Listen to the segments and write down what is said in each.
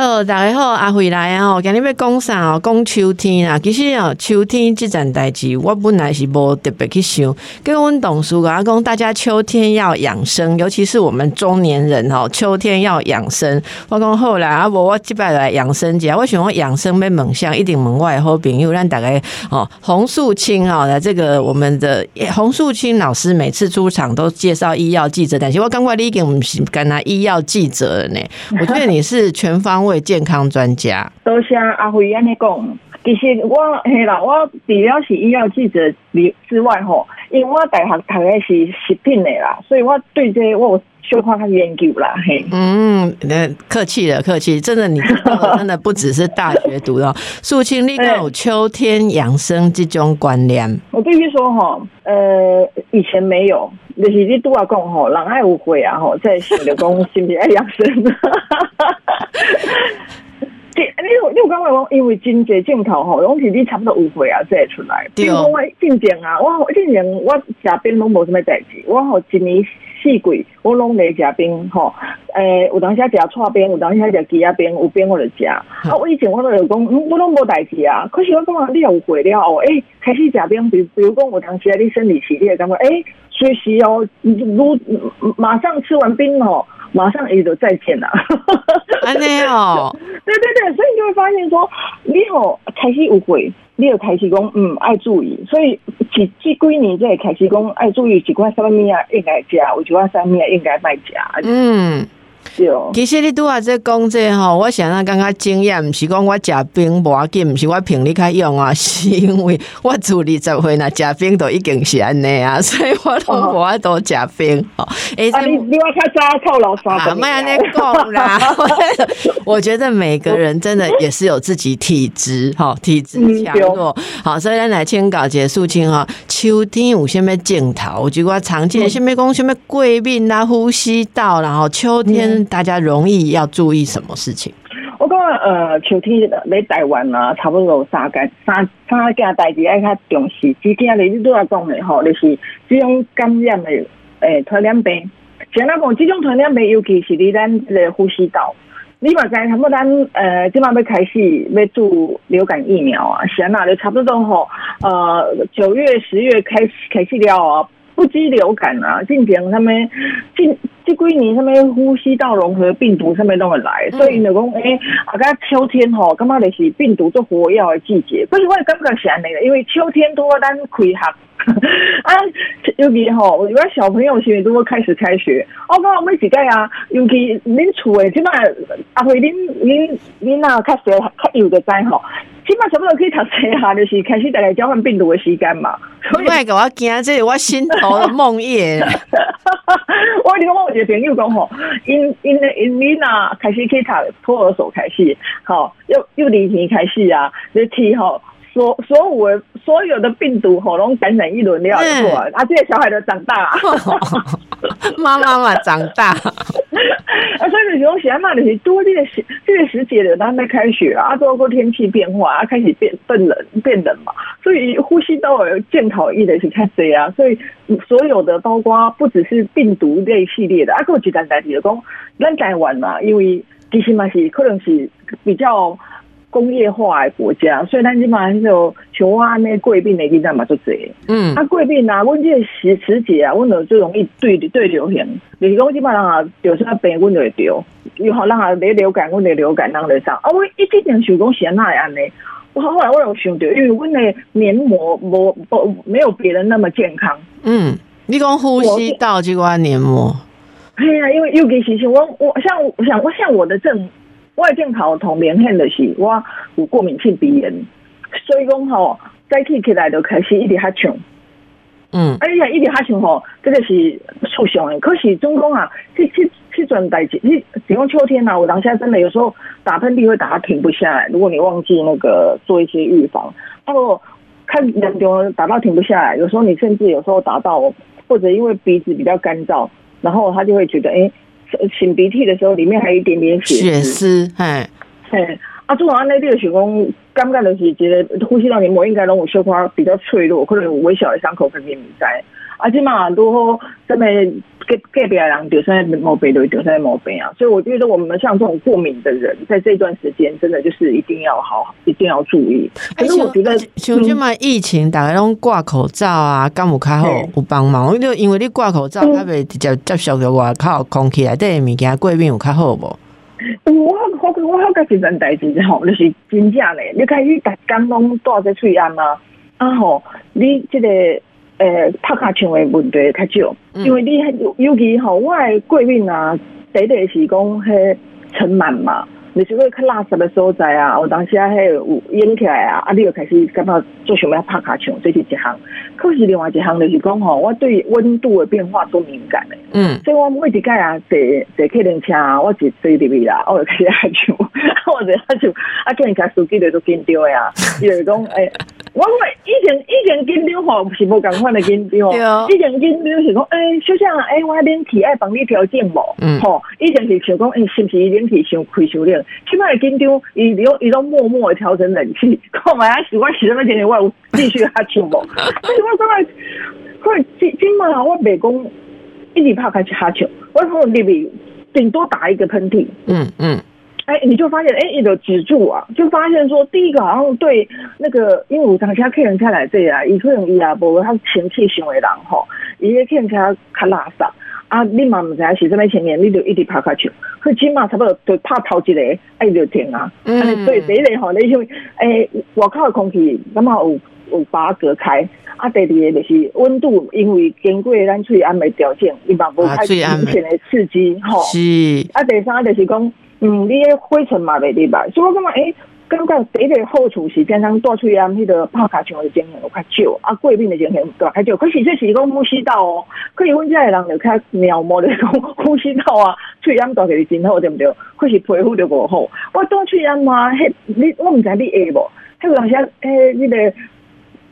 好，大家好，阿慧来啊！今日要讲啥哦？讲秋天啊。其实哦，秋天这件代志，我本来是无特别去想。跟阮董事讲，讲大家秋天要养生，尤其是我们中年人哦，秋天要养生。我讲后来啊，无我即摆来养生节，我想我养生要问向一定门外好朋友，让大家哦，洪素清哦，来这个我们的洪素清老师每次出场都介绍医药记者，但是我刚快你已经唔是干那医药记者了呢。我觉得你是全方位。位健康专家，多谢阿辉安尼讲。其实我嘿啦，我除了是医药记者之外吼，因为我大学读的是食品的啦，所以我对这我小可较研究啦。嘿，嗯，那客气了，客气。真的，你 真的不只是大学读的，肃清你有秋天养生这种观念。我必须说哈，呃，以前没有，就是你拄啊讲吼，人爱有会啊吼，在想着讲是不是爱养生。你你你刚刚讲，因为真侪镜头吼，拢是你差不多有岁啊，才出来。比如讲我进前啊，我进前我食冰拢无什么代志，我吼一年四季我拢来食冰吼。诶，有当时食串冰，有当时食鸡鸭冰，有冰我就食。啊，我以前我都有讲，我拢无代志啊。可是我感觉你有岁了，诶，开始食冰，比比如讲，有当时啊，你生理期你会感觉，诶，随时哦，如马上吃完冰哦。马上也就再见了，安尼哦，对对对，所以你就会发现说，你好开始误会，你有开始讲嗯爱注意，所以这这几年在开始讲爱注意，几款什么物啊应该加，有几款什么物应该卖加，嗯。其实你拄啊在讲这吼，我想到刚刚经验，毋是讲我食冰无要紧，毋是我凭你较用啊，是因为我住二十岁呐，食冰都已经是安尼啊，所以我拢无爱多食冰。哦，哎，你你我较早靠老三的，卖安尼讲啦。我觉得每个人真的也是有自己体质，哈，体质强弱。好，所以咱来签稿结束清哈。秋天有啥物镜头？我觉得常见什么讲什么过敏啦、呼吸道，然后秋天。大家容易要注意什么事情？我讲呃，秋天来台湾啊，差不多三间三三件代志爱较重视。之前你都要讲的吼，就是这种感染的诶传染病。像那讲这种传染病，尤其是你咱个呼吸道，你嘛知差不多咱呃，今晚要开始要注流感疫苗啊，像那就差不多吼，呃，九月十月开始开始了啊。不积流感啊，近前他们进这几年他们呼吸道融合病毒上面都会来，所以就讲诶，啊，个秋天吼，感觉就是病毒做活跃的季节。不是我感觉是安尼个，因为秋天多咱开学 啊，尤其吼，有个小朋友现在都会开始开学。我讲我们几届啊，尤其恁厝诶，即摆阿辉恁恁恁啊，较小较幼的知吼。起码差不多可以读册下，就是开始大家交换病毒的时间嘛。所以给我惊，这是我心头的梦魇。我你讲我一个朋友讲吼，因因因你呐开始可以读托儿所开始，好，又又离题开始啊，你去吼。所所有所有的病毒喉咙感染一轮了以后啊，啊，这些小孩都长大，妈妈嘛长大，啊，所以你讲现在嘛就是多这个时这个时节的，他们开学啊，包括天气变化啊，开始变变冷变冷嘛，所以呼吸道有健考一的是看谁啊，所以所有的包括不只是病毒类系列的，啊，我简单代替讲，咱台湾嘛，因为其实嘛是可能是比较。工业化的国家，所以咱起码就像我安尼贵病的地方嘛就济。嗯，啊贵病啊，阮这个时时节啊，阮就最容易对对流行。就是讲基本上啊，有啥病阮就会丢，又好让啊你流感，阮的流感当得上。啊，我一直想想讲是安那安尼，我后来我有想到，因为阮的黏膜无不没有别人那么健康。嗯，你讲呼吸道这个黏膜，哎呀，因为尤其是我我像我想我像我的症。外镜头同明显的是我有过敏性鼻炎，所以讲吼再起起来就开始一直哈呛，嗯，哎呀一直哈呛吼，这个是促常的。可是中公啊，这这这阵代志，你比如秋天呐，我当下真的有时候打喷嚏会打停不下来。如果你忘记那个做一些预防，那果看严重打到停不下来，有时候你甚至有时候打到或者因为鼻子比较干燥，然后他就会觉得哎。擤鼻涕的时候，里面还有一点点血血丝，哎，哎，啊，做完安尼你就想讲，感觉就是一个呼吸道黏膜应该拢有小可比较脆弱，可能有微小的伤口，可能毋知。啊，即嘛如果什么隔隔壁的人得上毛病，就得上毛病啊。所以我觉得我们像这种过敏的人，在这段时间真的就是一定要好，一定要注意。可是我觉得，像即嘛疫情，大家拢挂口罩啊，敢有较好有帮忙？就因为你挂口罩，较袂直接接受到外口空气内底的物件过敏有较好无？我我我好甲一件代志吼，就是真正嘞，你开始逐工拢带在喙安啊，啊吼，你即个诶拍卡枪的问题较少，因为你尤其吼，我的过敏啊，第一是讲迄尘螨嘛。就是个较垃圾的所在啊，有当时啊，迄有淹起来啊，啊，你又开始感觉做想要拍卡枪，这是一项。可是另外一项就是讲吼，我对温度的变化都敏感的。嗯。所以我每一届啊，坐坐客人车，我就坐入去啦，我就开始拍墙，我就拍枪，啊，客人车司机就都紧张呀，伊就讲诶。我我以前以前紧张吼是无共款的紧张，以前紧张是讲诶，小像诶，我冷气爱帮你调整无，吼，以前是想讲诶，是不是冷气伤开伤冷？起码紧张，伊伊伊都默默的调整冷气，看嘛啊，习惯洗那么点点，我有继续哈唱无。所以我刚才，可是今今嘛，我袂讲一直拍开始哈唱，我可能入面顶多打一个喷嚏，嗯嗯。哎，你就发现，哎，你的止住啊，就发现说，第一个好像对那个，因为我当下客人开来这啊，伊可能伊啊，无他前期行为人吼，伊个客人开较垃圾啊，你嘛唔知是什么前面，你就一直拍下去，佢起码差不多就拍头一个，哎就停啊，嗯，所以第一个吼，你就诶，外口的空气咁啊有有把它隔开，啊，第二个就是温度，因为经过咱喙安的条件，伊嘛无太明显的刺激，吼，是，啊，第三就是讲。嗯，你诶灰尘嘛袂入吧？所以我感觉，诶，感觉第一个好处是，平常带出去啊，迄个拍卡墙的经验有较少，啊，过敏的经验对较少。可是这是讲呼吸道哦，可是阮遮的人就较渺茫的讲呼吸道啊，喙炎带起来真好，对不对？可是皮肤就无好。我带喙炎嘛，迄你我毋知你会无？迄有当时诶，迄个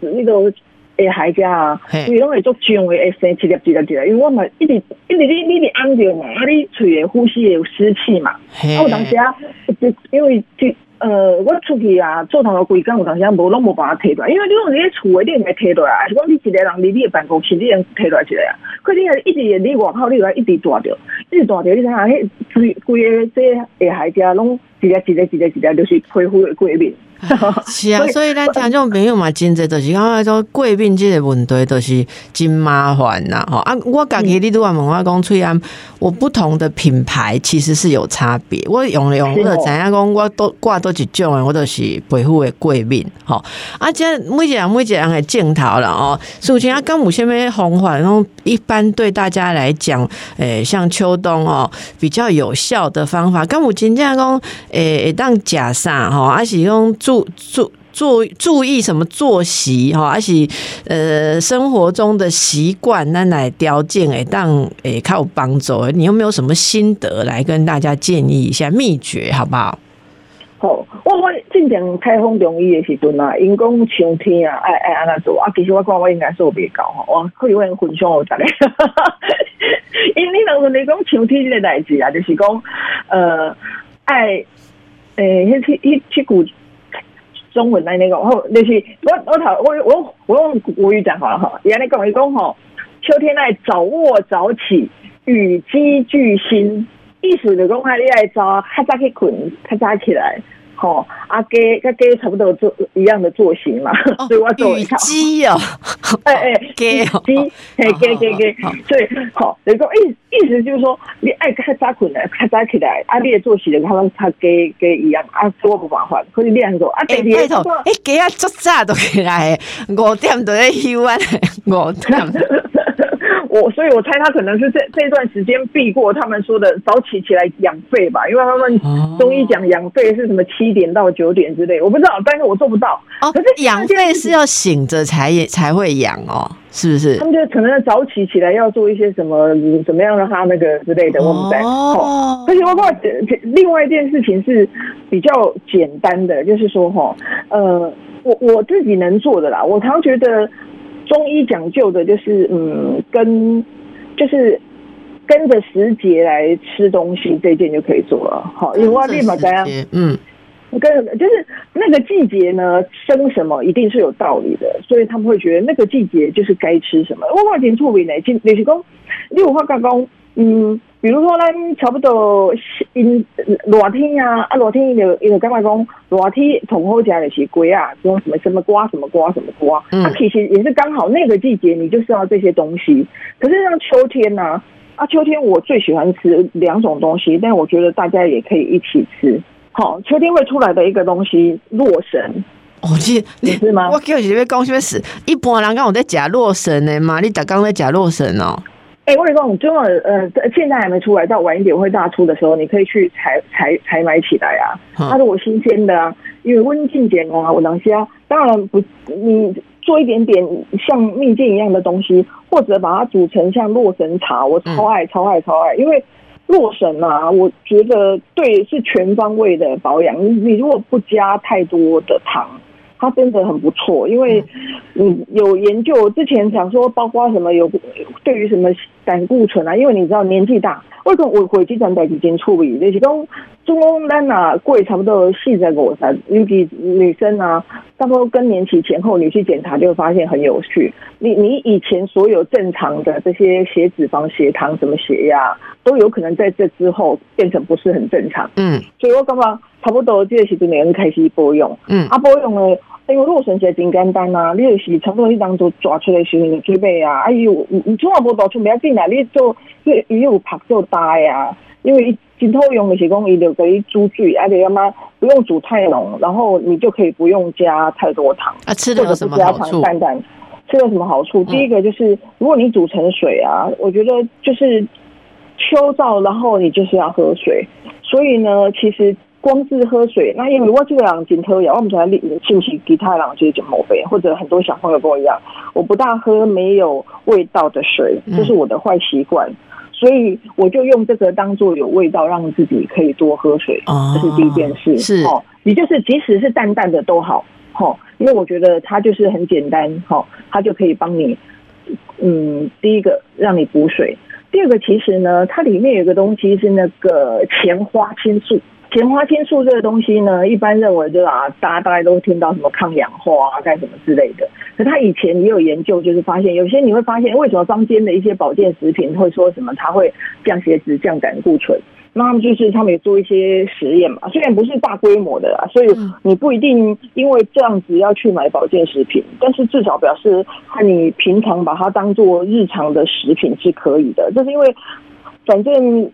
迄个。诶，海家啊，伊拢会做肿诶，会生一粒一粒一粒，因为我嘛一直一直你你你按着嘛，啊，你喙诶呼吸有湿气嘛，啊，有当时啊，就因为就呃，我出去啊，做头个规工，有当时啊，无拢无办法摕落，因为你讲你咧厝诶，你毋会摕落来，是讲你一个人离你诶办公室，你能摕落来一个啊，可是你一直你外口，你来一直带着，一直带着，你睇下，迄规规个这下海家拢一粒一粒一粒一粒，就是皮肤诶过敏。是啊，所以咱听种朋友嘛，真侪就是讲来说过敏这个问题，都是真麻烦呐。吼啊，我家己你都话问我讲，吹安，我不同的品牌其实是有差别。我用用我知影讲，我都挂多一种诶，我都是皮肤的过敏。吼啊，这每一人每一人的镜头了哦。首先啊，刚有虾米方法，然后一般对大家来讲，诶，像秋冬哦，比较有效的方法，刚有真正讲，诶，当假啥吼，还是用。注注注注意什么作息哈，而且呃生活中的习惯，那来调整诶，当诶靠帮助。你有没有什么心得来跟大家建议一下秘诀，好不好？好，我我进前开封中医的时阵啊，因讲秋天啊，爱爱安那做啊。其实我讲我应该做别高哈，我可以问分享我大概。因为你当时你讲秋天这个代志啊，就是讲呃爱诶，迄去迄去古。中文来那个，吼，就是我我头我我我用国语讲好了哈。原来讲一讲吼，秋天来早卧早起，与鸡俱兴，意思就讲你爱早较早去困，较早起来。吼，阿鸡跟鸡差不多做一样的作息嘛，所以我做一套。鸡哦，哎哎，鸡鸡，嘿鸡鸡鸡，所以好，等于说意意思就是说，你爱较早困来，较早起来，啊你的作息就跟他鸡鸡一样，啊，我不麻烦，可以练做。啊，第二头，哎，鸡啊，足早都起来，五点都在休啊，五点。我所以，我猜他可能是这这段时间避过他们说的早起起来养肺吧，因为他们中医讲养肺是什么七点到九点之类，我不知道，但是我做不到。哦，可是养肺是要醒着才才会养哦，是不是？他们就可能早起起来要做一些什么怎么样让他那个之类的，我们在哦。而且我怕另外一件事情是比较简单的，就是说哈，呃，我我自己能做的啦，我常觉得。中医讲究的就是，嗯，跟就是跟着时节来吃东西，这件就可以做了。好，因为立马这样，嗯，跟就是那个季节呢，生什么一定是有道理的，所以他们会觉得那个季节就是该吃什么。我话真出名呢，就就是讲，你有话讲讲，嗯，比如说咱差不多因热天啊，啊热天就就感觉讲热天同好食的是龟啊，这种什么什么瓜什么瓜什么瓜，嗯啊其实也是刚好那个季节你就是要这些东西。可是像秋天呢，啊秋天我最喜欢吃两种东西，但我觉得大家也可以一起吃。好，秋天会出来的一个东西，洛神。哦，这你是吗？我叫你要讲什么事？一般人讲我在假洛神呢嘛，你打刚在假洛神哦。哎，我跟你讲，真的，呃，现在还没出来，到晚一点会大出的时候，你可以去采采采买起来啊。它是我新鲜的啊，因为温静点啊，我能啊。当然不，你做一点点像蜜饯一样的东西，或者把它煮成像洛神茶，我超爱超爱超爱，因为。洛神啊，我觉得对是全方位的保养。你你如果不加太多的糖，它真的很不错。因为嗯有研究之前想说，包括什么有对于什么胆固醇啊，因为你知道年纪大。为什么我会经常带几件处理？就是讲，中公单啊，贵差不多四十五三，尤其女生啊，差不多更年期前后，你去检查就会发现很有趣。你你以前所有正常的这些血脂肪、血糖、什么血压，都有可能在这之后变成不是很正常。嗯，所以我刚刚差不多这个时阵，你开始保养。嗯，啊，保养呢？因为洛神实真简单啊，你就是差不多你当做抓出来时候准备啊，哎呦，你你从来无抓出不要紧啊，你做伊伊有拍做大呀，因为真好用的是讲伊就可以煮水，而且要么不用煮太浓，然后你就可以不用加太多糖。啊，吃的有什么好处？淡淡，吃了什么好处？第一个就是，如果你煮成水啊，我觉得就是秋燥，然后你就是要喝水，所以呢，其实。光是喝水，那因为我这个人紧喝药，我们才兴趣其他人就是讲某杯，或者很多小朋友跟我一样，我不大喝没有味道的水，这是我的坏习惯，所以我就用这个当做有味道，让自己可以多喝水，这是第一件事。是哦，你就是即使是淡淡的都好，哈，因为我觉得它就是很简单，哈，它就可以帮你，嗯，第一个让你补水，第二个其实呢，它里面有个东西是那个前花青素。前花青素这个东西呢，一般认为就是啊，大家大概都听到什么抗氧化啊，干什么之类的。可他以前也有研究，就是发现有些你会发现，为什么坊间的一些保健食品会说什么它会降血脂、降胆固醇？那他们就是他们也做一些实验嘛，虽然不是大规模的啦，所以你不一定因为这样子要去买保健食品，但是至少表示看你平常把它当做日常的食品是可以的。这是因为反正。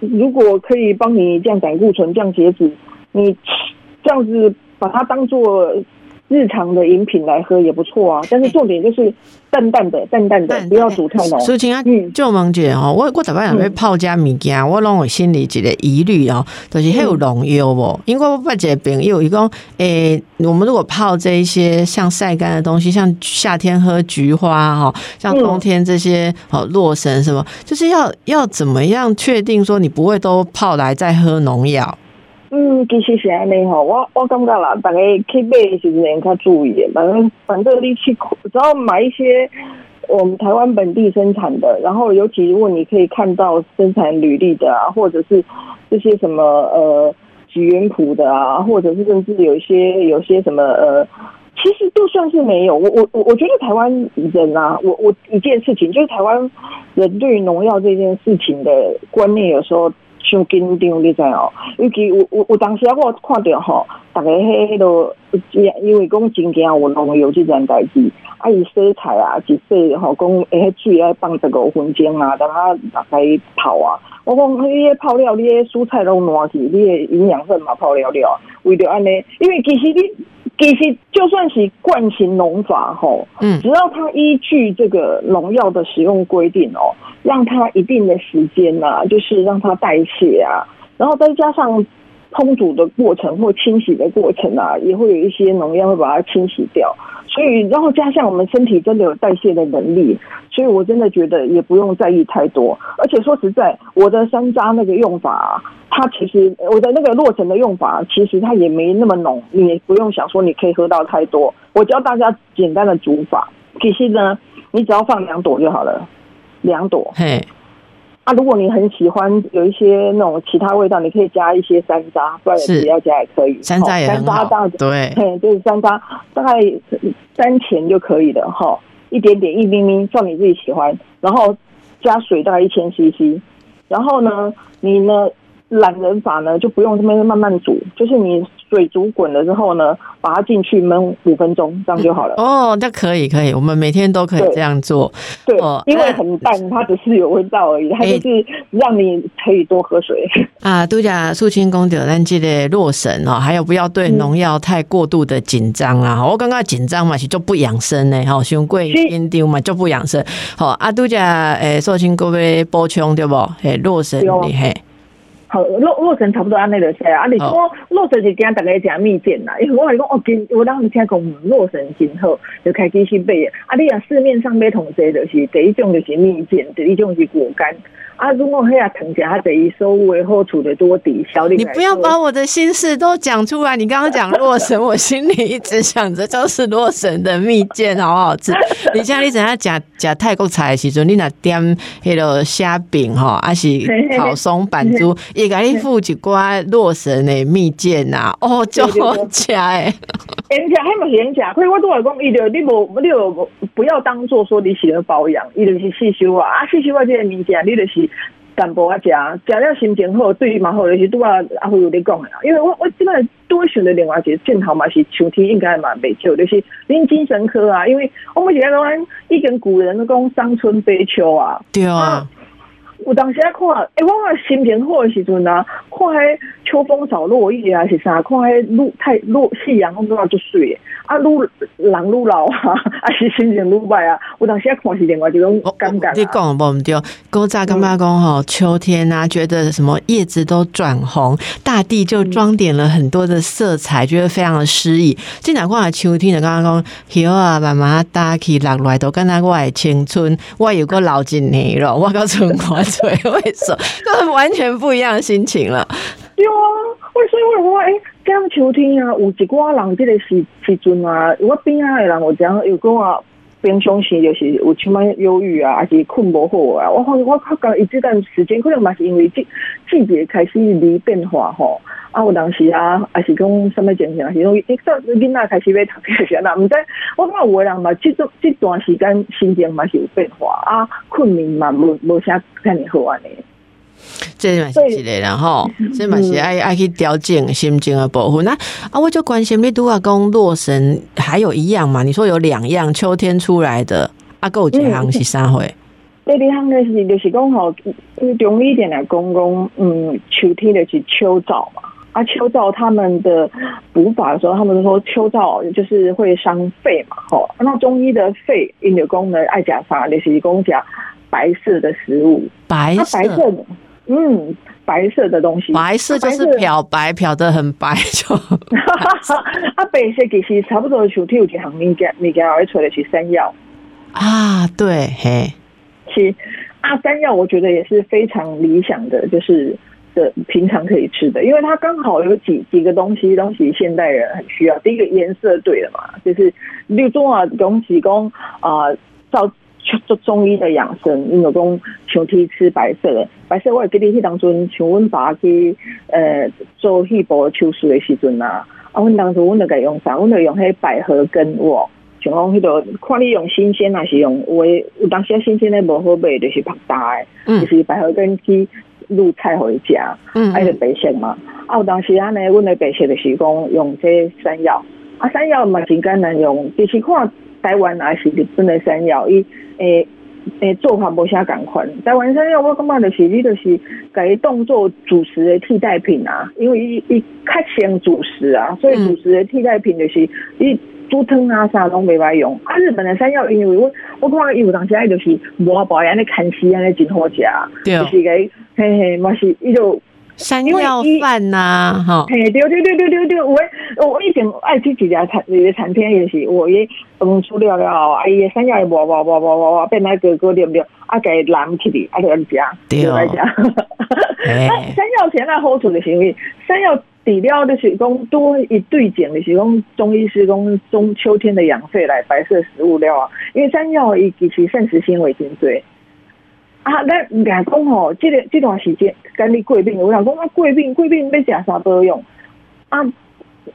如果可以帮你降胆固醇、降血脂，你这样子把它当做日常的饮品来喝也不错啊。但是重点就是淡淡的、淡淡的，不要煮太浓。苏青啊，就问姐哦，我我特别想要泡加物件，我拢有心里一个疑虑哦，就是还有农药哦？因为我发觉朋友伊讲，诶，我们如果泡这一些像晒干的东西，像夏天喝菊花哈，像冬天这些哦洛神什么，就是要要怎么样确定说你不会都泡来再喝农药？嗯，其实是安尼吼，我我感觉啦，大家去买的时阵较注意，反正反正你去只要买一些我们台湾本地生产的，然后尤其如果你可以看到生产履历的啊，或者是这些什么呃几元谱的啊，或者是甚至有一些有些什么呃，其实就算是没有，我我我我觉得台湾人啊，我我一件事情就是台湾人对于农药这件事情的观念有时候。伤紧张，你知哦？尤其有有有当时啊，我看到吼，大家迄迄落，因为讲真惊有农药这件代志，啊，伊洗菜啊，一洗吼，讲迄水爱放十五分钟啊，等它大概泡啊。我讲迄个泡料，你迄蔬菜拢烂去，你的营养分嘛泡了了，为着安尼，因为其实你。其实就算是惯性农法吼，嗯，只要它依据这个农药的使用规定哦，让它一定的时间呐，就是让它代谢啊，然后再加上烹煮的过程或清洗的过程啊，也会有一些农药会把它清洗掉。所以，然后加上我们身体真的有代谢的能力，所以我真的觉得也不用在意太多。而且说实在，我的山楂那个用法，它其实我的那个洛神的用法，其实它也没那么浓，你也不用想说你可以喝到太多。我教大家简单的煮法，其实呢，你只要放两朵就好了，两朵。嘿，啊，如果你很喜欢有一些那种其他味道，你可以加一些山楂，不然也不要加也可以。山楂也哦很好山楂大，对，嘿，就是山楂，大概三钱就可以了哈，一点点一咪咪，照你自己喜欢，然后加水大概一千 CC，然后呢，你呢懒人法呢就不用这边慢慢煮，就是你水煮滚了之后呢，把它进去焖五分钟，这样就好了。哦，那可以可以，我们每天都可以对这样做。对哦，因为哎很淡，它只是有味道而已，它就是让你可以多喝水。啊，拄则素清公着咱即个洛神哦，还有不要对嗯农药太过度的紧张啦。我刚刚紧张嘛是就不养生呢吼，伤过是紧张嘛就不养生。好啊，拄则诶，素清各位补充对不？诶，洛神对哦你嘿，好，洛洛神差不多安尼就写啊。啊，你说哦洛神是惊大家食蜜饯啦，因为我跟你讲哦，今我当时听讲嗯洛神真好，就开始去买的。啊，你啊市面上买同济就是第一种就是蜜饯，第二种是果干。啊，如果迄啊糖食较第一收入的好处的多抵消。你不要把我的心事都讲出来。你刚刚讲洛神，我心里一直想着就是洛神的蜜饯好不好吃。你像你怎样食食泰国菜的时阵，你若点迄个虾饼吼，还是烤松板猪，伊甲你附一寡洛神的蜜饯呐，哦，就好食诶。人家迄嘛是人家，可是我都来讲，伊就你无你就不要当做说你喜欢保养，伊就是细修啊，啊细修啊，这个物件你就是淡薄啊食，食了心情好，对伊嘛好，就是拄啊阿辉有咧讲的啊，因为我我即摆都会选择另外一个镜头嘛，是秋天应该嘛袂少，就是恁精神科啊，因为我们是讲咱以前古人讲伤春悲秋啊，对啊，有当时啊看，诶、我啊心情好的时阵啊，看迄秋风扫落叶啊是啥，看迄落太落夕阳，我感觉就水的。啊，愈人愈老啊，啊是心情愈歹啊。有当时啊看是另外一种我感觉、你啊。讲无毋对，古早感觉讲吼，秋天啊，觉得什么叶子都转红，大地就装点了很多的色彩，觉得非常的诗意。即若看秋天就感觉讲，叶啊慢慢搭起落来，都敢若我的青春，我有个老一年了，我到春花最会说，就是完全不一样的心情了。对啊，我所以我讲诶，咁秋天啊，有一寡人即个时时阵啊，我边啊的人我讲有讲啊。平常时就是有像么忧郁啊，还是困无好啊。我发现我发觉伊这段时间可能嘛是因为季季节开始离变化吼。啊，有当时啊，还是讲什么情形，是讲一说囡仔开始要读册时啊，毋知我感觉有的人嘛，即段即段时间心情嘛是有变化啊，困眠嘛无无啥遐尼好安尼。这嘛是一个啦吼，这嘛是爱爱去调整心情的部分。那啊，我就关心你拄啊讲洛神还有一样嘛？你说有两样秋天出来的，啊，还有一项是啥货？第二项的是就是讲吼，中医一点来讲讲，嗯，秋天的是秋燥嘛。啊，秋燥他们的补法的时候，他们说秋燥就是会伤肺嘛，吼。那中医的肺因有功能爱加啥，就是讲加白色的食物，白它白色，色的，嗯，白色的东西，白色就是漂白，漂的很白就。啊，白色其实差不多秋天有一项物件，物件会出的是山药。啊，对，嘿，其实啊，山药我觉得也是非常理想的，就是的平常可以吃的，因为它刚好有几几个东西，东西现代人很需要。第一个颜色对了嘛，就是绿中啊，东西讲啊，照做中医的养生，因为讲秋天吃白色的，白色我会记得迄当阵像阮爸去呃做肺部手术的时阵啊，啊，阮当时阮就甲用啥，阮就用迄百合根哇。像讲迄个，看你用新鲜还是用有诶，有当时新鲜诶无好卖，就是拍大诶，嗯就是百合根去卤菜互伊食，嗯啊，就白色嘛。啊，有当时安尼，阮诶白色就是讲用这山药，啊，山药嘛真简单用，其实看台湾还是日本诶山药，伊诶。诶，做法无啥共款。台湾山药我感觉就是你就是甲伊当做主食的替代品啊，因为伊伊较像主食啊，所以主食的替代品就是伊煮汤啊啥拢袂歹用。啊，日本的山药因为我我看伊有当时爱就是磨薄安尼砍丝安尼真好食，对就是甲伊嘿嘿嘛是伊就。山药饭呐，哈，嘿，对对对对对对，我我以前爱去一家产一个产品也是，我伊饭出了了后，啊伊的山药磨磨磨磨磨磨变来哥哥对不对？啊，给揽起嚟，啊就安食，对来食。哎啊，山药前那好处就是因为山药底料就是讲多一对碱，就是讲中医师讲中秋天的养肺来白色食物料啊，因为山药伊其实膳食纤维真多。啊，咱俩讲吼，即个这段时间跟你过敏，有人讲啊过敏过敏要食啥保养啊？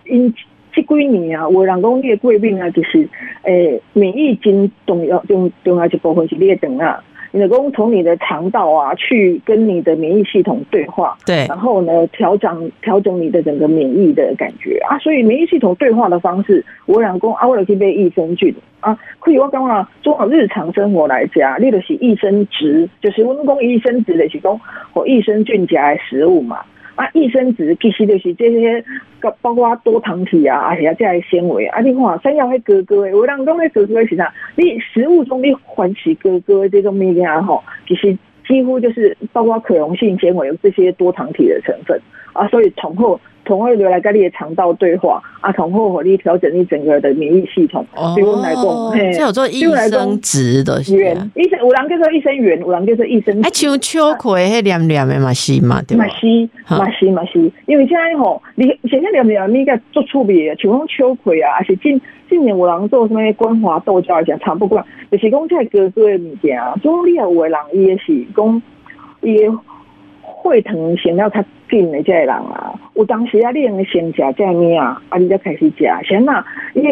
因这几年啊，有人讲你的过敏啊，就是诶免疫真重要重重要一部分是你的肠啊。你的功从你的肠道啊，去跟你的免疫系统对话，对，然后呢，调整调整你的整个免疫的感觉啊，所以免疫系统对话的方式，我两公啊，为了去被益生菌啊，可以我讲啊，做好日常生活来讲，你的是益生值，就是我们讲益生值的是讲我益生菌加的食物嘛。啊，益生质其实就是这些，包括多糖体啊，而且这些纤维啊。你看，山药会哥哥诶，我人讲咧哥哥是啥？你食物中你唤起哥哥这种物件吼，其实几乎就是包括可溶性纤维这些多糖体的成分啊，所以从后。从会留来跟你的肠道对话啊，从后火力调整你整个的免疫系统。哦，比如来讲，这有做益生值的，元医生有人叫做益生元，有人叫做益生。哎，像秋葵迄黏黏的嘛是嘛，对嘛是嘛是嘛是，因为现在吼，你现在黏黏你个做趣味的，像讲秋葵啊，还是近近年有人做什么光滑豆胶，讲差不多，就是讲在哥哥的物件，种你有的人伊也是讲伊会疼想要较紧的这个人啊。有当时啊，你用先食这物啊，啊，你再开始食，先呐，你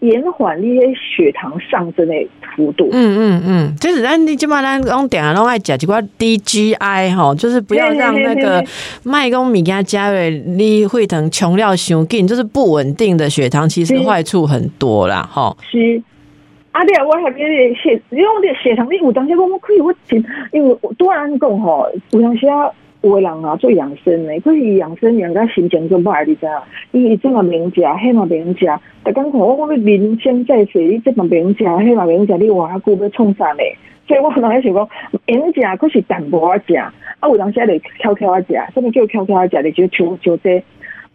延缓你些血糖上升的幅度。嗯嗯嗯，就是咱你即摆咱讲定啊拢爱食一寡 DGI 吼，就是不要让那个麦公米加加入你会疼穷料伤紧，就是不稳定的血糖，其实坏处很多啦，吼。是，啊，对啊，我还别血，因为我的血糖你有当时我我可以我听，因为多人讲吼，有当时啊。有的人啊做养生的，可是养生养到心情就歹，你知影？伊伊这么免食，迄么明食，逐工看我讲要人生在世，伊这么明食，迄么明食，你偌久要创啥呢？所以我可能想讲，免食可是淡薄仔食，啊有当时就悄悄啊食，什物叫悄悄啊食？你就像像这，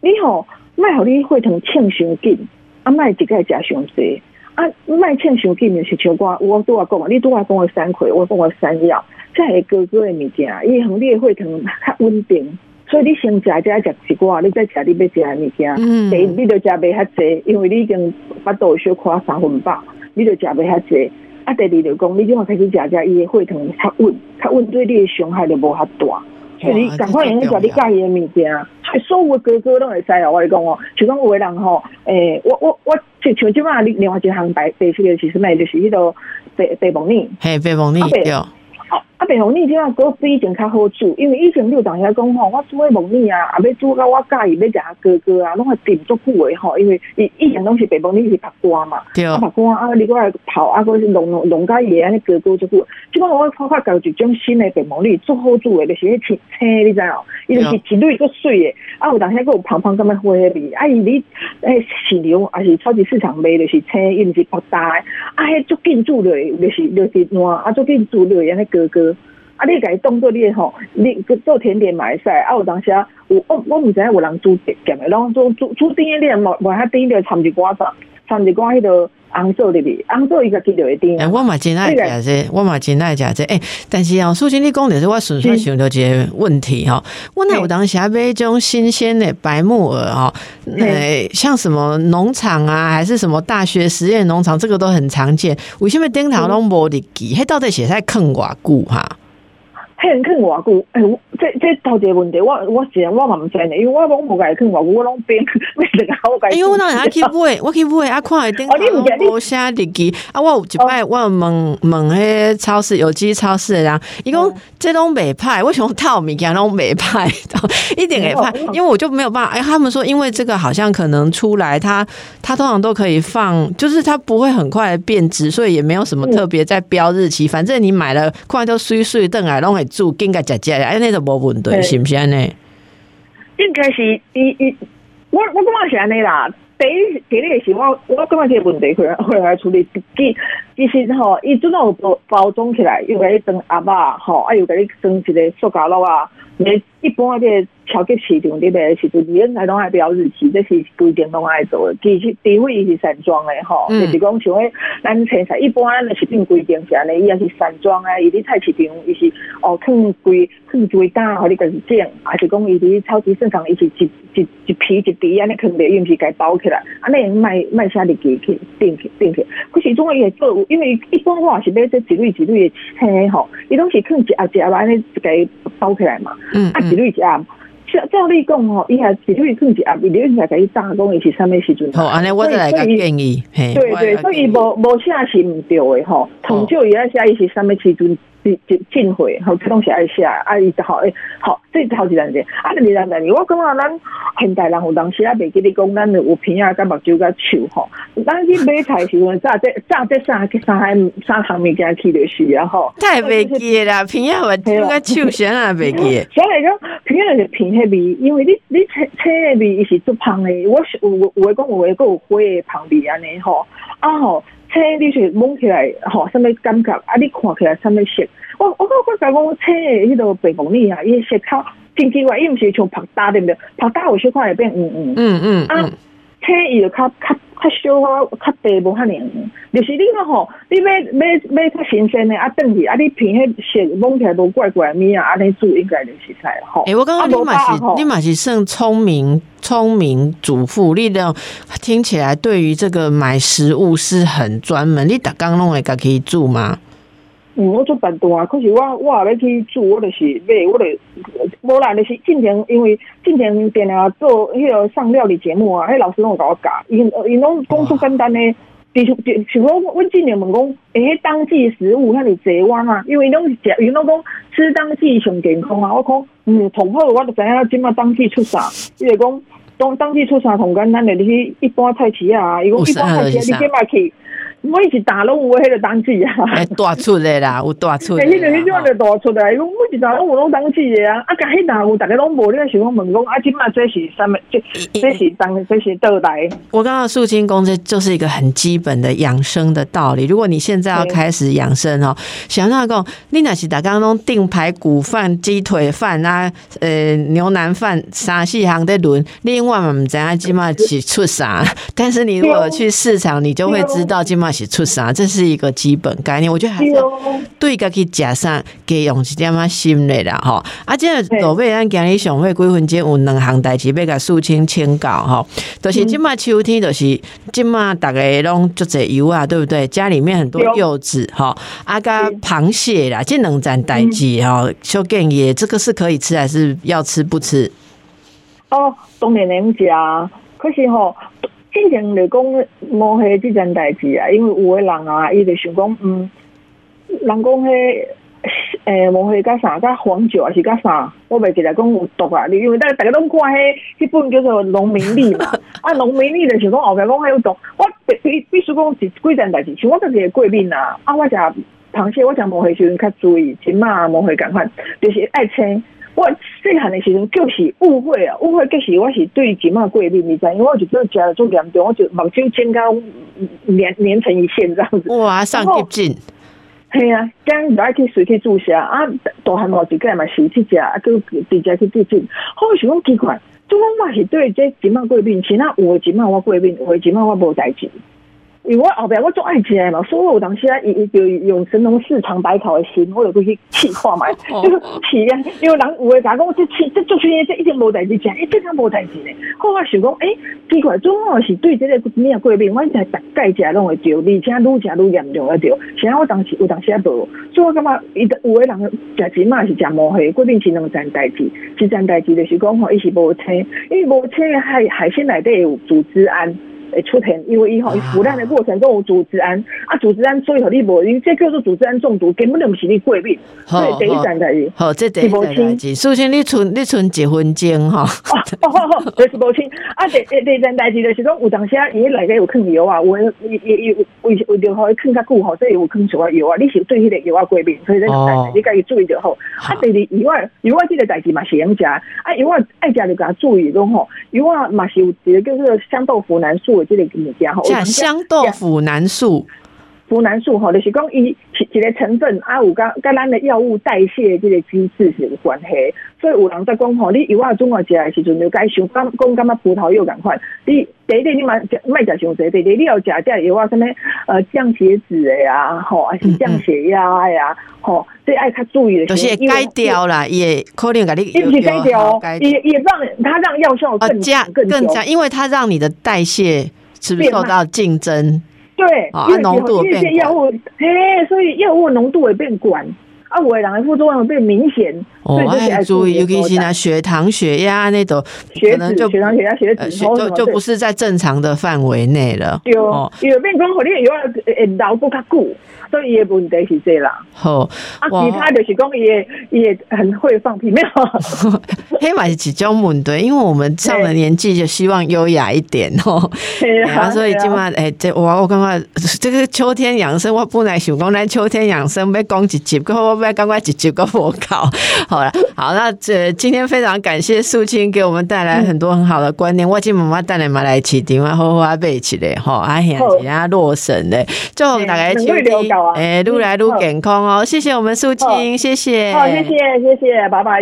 你吼卖互你血糖称伤紧，啊卖一个食伤济，啊卖称伤紧就是像我我拄啊讲啊，你拄啊讲我三葵，我讲我山药。这系哥哥的物件，伊红你会疼较稳定，所以你先食再食一寡，你再食你要食的物件。嗯，第你就食袂遐济，因为你已经腹肚小可三分饱，你就食袂遐济。啊，第二就讲，你就要开始食食，伊的血糖较稳，较稳对你的伤害就无遐大。所以你赶快用去食你介意的物件。所以所有哥哥都会使啊！我来讲哦，就讲有的人吼，诶，我我我像像即马你另外一项白白色的其实卖就是迄个白白凤梨，嘿，白凤梨对。啊，白凤梨即个果比以前较好煮，因为以前你有当下讲吼，我煮个凤梨啊，啊要煮到我介意要食哥哥啊，拢会炖足久诶吼，因为以以前拢是白凤梨是拍干嘛，啊拍干啊，你过来泡啊，个是弄弄弄甲伊安尼哥哥足久。即摆我发发搞一种新诶白凤梨，足好煮诶，就是迄青青，你知哦？伊就是一蕊足水诶，啊有当下个有胖胖咁样花味，啊伊你诶市场还是超级市场卖就是青，伊毋是白大，啊迄足紧煮落，就是就是烂，啊足紧煮落安尼哥哥哥。啊！你家己当做你吼，你做甜点买晒啊！有当时啊，有我我毋知影有人煮咸的，然后做煮煮甜点无无遐甜点掺一寡啥，掺一寡迄个红枣入去，红枣伊个记着会甜。诶，我嘛真爱食这，我嘛真爱食这。诶，但是哦，苏青你讲的是我纯粹想到一个问题吼，我那有当时买种新鲜的白木耳吼，诶，像什么农场啊，还是什么大学实验农场，这个都很常见。为什么顶头拢无入记？迄到底写在坑偌久哈？很坑偌久，哎，这这头一个问题，我我是我嘛毋知呢，因为我讲无甲坑偌久，我拢变 变成个好因为我当下去买，我去买啊，看下顶头无写日记啊，我有一摆我问问迄超市有机超市的人，伊讲这拢袂歹，为什么套物件拢袂歹？一点会派，因为我就没有办法。哎，他们说因为这个好像可能出来，它它通常都可以放，就是它不会很快变质，所以也没有什么特别在标日期。反正你买了，快都碎碎顿来拢会。煮更加食食，哎，那就无问题，是不是安尼？应该是，伊伊，我我感觉是安尼啦。第一，第一个是我，我感觉这个问题会会来处理。其其实吼，伊阵有包包装起来，又给你装鸭肉，吼，啊又给你装一个塑胶袋啊。你一般个超级市场伫个时阵，伊应该拢爱标日期，这是规定拢爱做的。其实除非伊是散装的吼，嗯就是讲像迄咱青菜，一般咱的是定规定是安尼，伊也是散装啊，伊伫菜市场伊是哦，囥规囥规担，互你家己整，还是讲伊伫超级市场伊是一一一批一批安尼囥咧，伊毋是家包起来，安尼卖卖写日期去定去定去。可是总伊会做有，因为一般我也是买这一类一类的青吼，伊拢是放一盒一盒安尼一家包起来嘛。啊，一嗯嗯，蕊一盒。照照你讲吼，伊也一类放一盒，一类应该甲伊打讲伊是啥物时阵。好，安尼我再来个建议，嘿，对对，所以无无写是毋对的吼，同少伊爱写伊是啥物时阵进进进货，吼，这拢是爱写，啊，伊就好诶，好，这头一件事，啊，第二件事，我感觉咱现代人有当时啊，袂记你讲，咱有鼻啊、甲目睭、甲手吼，咱去买菜时阵，炸这炸这三三项三项物件去就是啊吼。太袂记的啦，平啊，我听个手先啊，袂记的。所以讲，偏要是偏迄味，因为你你青青的味伊是足香的，我是有有有诶讲有诶，佫有花的香味安尼吼，啊吼，青你是摸起来吼，什物感觉，啊你看起来啥物色，我我我我甲讲青的迄个白凤梨啊，伊色较真奇怪，伊毋是像拍打对毋对？白搭有小可会变黄黄，嗯嗯啊嗯，，青伊就较较较小啊较白无遐尔，就是你个吼，你买买买较新鲜的啊，转去啊，你偏迄色摸起来无怪怪物啊，安尼煮应该就是菜吼。诶，我感觉你嘛是啊你嘛是算聪明聪明主妇，你的听起来对于这个买食物是很专门，你逐工拢会家己煮吗？嗯，我做办单，可是我我也要去煮，我就是买，我就无啦，就是进前因为进前电啊做迄个上料理节目啊，迄老师拢有甲我教，因因拢讲出简单的。比如，比像我，阮进前问讲，诶、迄当季食物遐尼济我啊，因为拢是食，因拢讲吃当季上健康啊。我讲，嗯，同好，我就知影即马当季出啥。伊就讲，当当季出啥同简单的，你去一般菜市啊，伊讲一般菜市啊，你即马去，每一打拢有迄个当季啊。诶，大出的啦，有大出的诶，迄个迄种啦。就大出来，讲每一打拢有拢当季的啊，啊，甲迄搭有逐个拢无，你想讲问讲啊，即嘛这是啥物？这这是当这是倒来？我刚刚肃清功，这就是一个很基本的养生的道理。如果你现在要开始养生哦，想那讲，你若是打刚刚定排骨饭、鸡腿饭啊，呃，牛腩饭三四行在轮，另外嘛，唔知影今嘛是出啥。但是你如果去市场，你就会知道今嘛是出啥，这是一个基本概念。我觉得还是对家己食啥，加用一点仔心的啦吼。啊，即个落尾咱今日上尾几分钟有两项代志要甲肃清请教吼，就是即马秋天，就是即马逐个拢足侪油啊，对不对？家里面很多柚子吼，啊，甲螃蟹啦，这两件代志吼，小建议这个是可以吃还是要吃不吃？哦，当然能食，可是吼。之前来讲摸黑即件代志啊，因为有诶人啊，伊就想讲，嗯，人讲迄诶摸黑甲啥，甲黄酒还是甲啥，我袂记得讲有毒啊。因为大大家拢看迄迄本叫做《农民历》嘛，啊，《农民历》就想讲后壁讲迄有毒，我必必必须讲一几件代志，像我家己个过敏啊，啊，我食螃蟹，我食摸黑时阵较注意，即马摸黑共款，就是爱青。我细汉的时阵就是误会啊，误会其实我是对即马过敏，你知道，因为我就真的食得足严重，我就目睭睁到连连成一线这样子。哇，上急诊，系啊，将就爱去随去注射啊，大汉某一个嘛是去食，啊，佮直接去注诊。好想讲奇怪，做讲我是对这即马过敏，其他有诶即马我过敏，有诶即马我无代志。因为我后壁我做爱食的嘛，所以我有当时啊，伊伊就用神农氏尝百草的心，我就去试看嘛，就是试啊。因为人有诶甲讲，这试这做出来这一定无代志食，诶，这敢无代志呢？后我想讲，诶，奇怪，总我是对这个咩过敏，我才大概食拢会着，而且愈食愈严重会着。现在我当时有当时啊无，所以我感觉伊有诶人食钱嘛是食毛血，过敏是两件代志，一件代志就是讲吼，伊是无清，因为无清的海海鲜内底有组织胺。会出现，因为伊吼伊腐烂的过程中有组织胺，啊组织胺所以互你无，因为这叫做组织胺中毒，根本就毋是你过敏，所以第一件代志。好，这第一件代志。首先，你存你存一分钟吼。哦哦哦，就是无清。啊，第第第件代志就是讲，有当时啊，伊内底有放药啊，有伊伊有为为着互伊放较久吼，所以有放什药啊，你是对迄个药啊过敏，所以这个代志你家己注意就好。啊，第二以外，以外这个代志嘛是用食，啊，以外爱食就甲注意讲吼，以外嘛是有一个叫做香豆腐南素的这个物件吼。像香豆腐南素。湖南素吼，就是讲伊一个成分啊，有甲甲咱的药物代谢这个机制是有关系，所以有人在讲吼，你药啊总啊食的时阵，就该想讲讲感觉葡萄柚共款。你第一点你莫食莫食伤济，第二你要食只药啊，什么呃降血脂的呀，吼，还是降血压呀，吼，这爱较注意的。就是改掉啦，也可能给你也不是改掉，也也让它让药效更加更加，因为它让你的代谢是不是受到竞争？对，啊，浓度变药物，嘿，所以药物浓度也变管。啊，我的人的副作用变明显，哦，爱注意，尤其是那血糖、血压那种，可能就血糖、血压、血脂，就就不是在正常的范围内了。有有变讲，可能有啊，会老不较久，所以伊的问题是这啦。好，啊，其他就是讲，也也很会放屁，没有。黑马是几种问题，因为我们上了年纪，就希望优雅一点哦。对 啊，所以今晚诶，这我我刚刚这个秋天养生，我本来想讲咱秋天养生要讲一集，过后。刚刚几几个我靠好了，好，那这今天非常感谢素清给我们带来很多很好的观念。我今妈妈带来马来起电话好好背起来，吼，啊呀，人家落神嘞，就大家哎，撸来越健康哦，谢谢我们素清，谢谢，好，谢谢谢谢，拜拜。